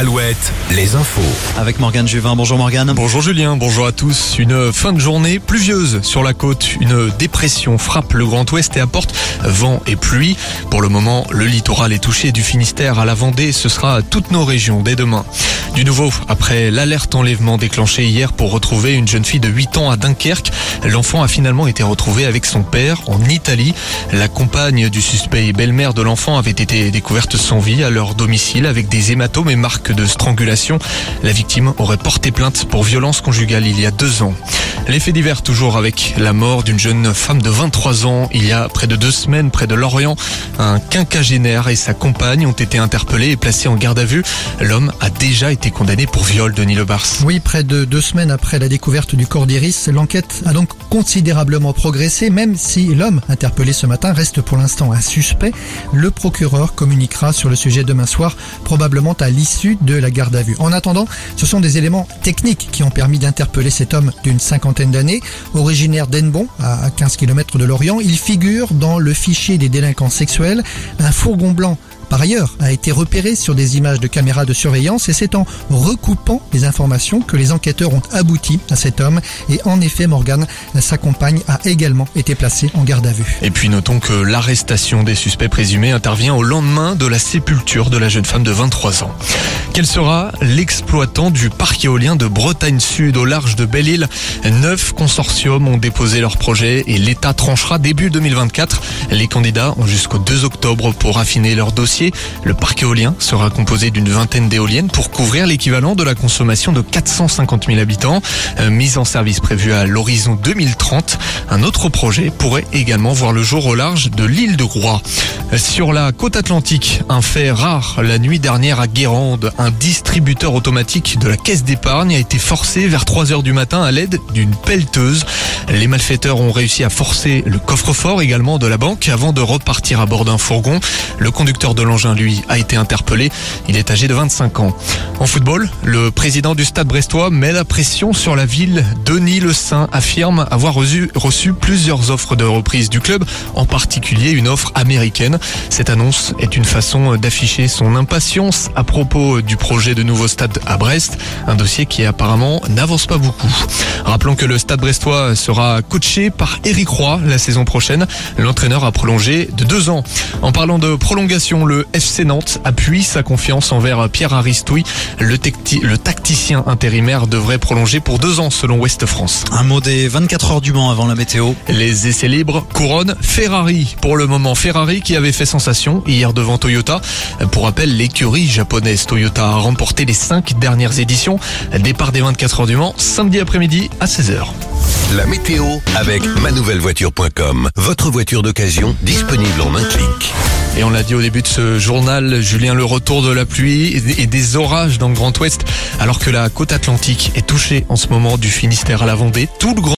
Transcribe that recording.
Alouette, les infos. Avec Morgane Juvin. Bonjour Morgane. Bonjour Julien, bonjour à tous. Une fin de journée pluvieuse sur la côte. Une dépression frappe le Grand Ouest et apporte vent et pluie. Pour le moment, le littoral est touché du Finistère à la Vendée. Ce sera toutes nos régions dès demain. Du nouveau, après l'alerte enlèvement déclenchée hier pour retrouver une jeune fille de 8 ans à Dunkerque, l'enfant a finalement été retrouvé avec son père en Italie. La compagne du suspect et belle-mère de l'enfant avait été découverte sans vie à leur domicile avec des hématomes et marques de strangulation. La victime aurait porté plainte pour violence conjugale il y a deux ans. L'effet divers toujours avec la mort d'une jeune femme de 23 ans il y a près de deux semaines près de Lorient. Un quinquagénaire et sa compagne ont été interpellés et placés en garde à vue. L'homme a déjà été condamné pour viol de Bars. Oui, près de deux semaines après la découverte du corps d'Iris, l'enquête a donc considérablement progressé, même si l'homme interpellé ce matin reste pour l'instant un suspect. Le procureur communiquera sur le sujet demain soir, probablement à l'issue de la garde à vue. En attendant, ce sont des éléments techniques qui ont permis d'interpeller cet homme d'une cinquantaine d'années, originaire d'Enbon, à 15 km de Lorient. Il figure dans le fichier des délinquants sexuels. Un fourgon blanc par ailleurs, a été repéré sur des images de caméras de surveillance et c'est en recoupant les informations que les enquêteurs ont abouti à cet homme. Et en effet, Morgan, sa compagne, a également été placée en garde à vue. Et puis notons que l'arrestation des suspects présumés intervient au lendemain de la sépulture de la jeune femme de 23 ans. Quel sera l'exploitant du parc éolien de Bretagne Sud au large de Belle-Île? Neuf consortiums ont déposé leur projet et l'État tranchera début 2024. Les candidats ont jusqu'au 2 octobre pour affiner leur dossier. Le parc éolien sera composé d'une vingtaine d'éoliennes pour couvrir l'équivalent de la consommation de 450 000 habitants. Euh, mise en service prévue à l'horizon 2030. Un autre projet pourrait également voir le jour au large de l'île de Groix. Sur la côte atlantique, un fait rare la nuit dernière à Guérande, un distributeur automatique de la caisse d'épargne a été forcé vers 3 heures du matin à l'aide d'une pelleteuse. Les malfaiteurs ont réussi à forcer le coffre-fort également de la banque avant de repartir à bord d'un fourgon. Le conducteur de l'engin, lui, a été interpellé. Il est âgé de 25 ans. En football, le président du stade brestois met la pression sur la ville. Denis Le Saint affirme avoir reçu, reçu plusieurs offres de reprise du club, en particulier une offre américaine. Cette annonce est une façon d'afficher son impatience à propos du projet de nouveau stade à Brest, un dossier qui apparemment n'avance pas beaucoup. Rappelons que le stade brestois sera coaché par Eric Roy la saison prochaine. L'entraîneur a prolongé de deux ans. En parlant de prolongation, le FC Nantes appuie sa confiance envers Pierre Aristoui. Le, le tacticien intérimaire devrait prolonger pour deux ans selon Ouest France. Un mot des 24 heures du Mans avant la météo. Les essais libres couronnent Ferrari. Pour le moment, Ferrari qui avait fait sensation hier devant Toyota. Pour rappel, l'écurie japonaise Toyota a remporté les cinq dernières éditions. Départ des 24 heures du Mans, samedi après-midi à 16h. La météo avec manouvellevoiture.com. Votre voiture d'occasion disponible en un clic. Et on l'a dit au début de ce journal, Julien, le retour de la pluie et des orages dans le Grand Ouest, alors que la côte atlantique est touchée en ce moment du Finistère à la Vendée. Tout le grand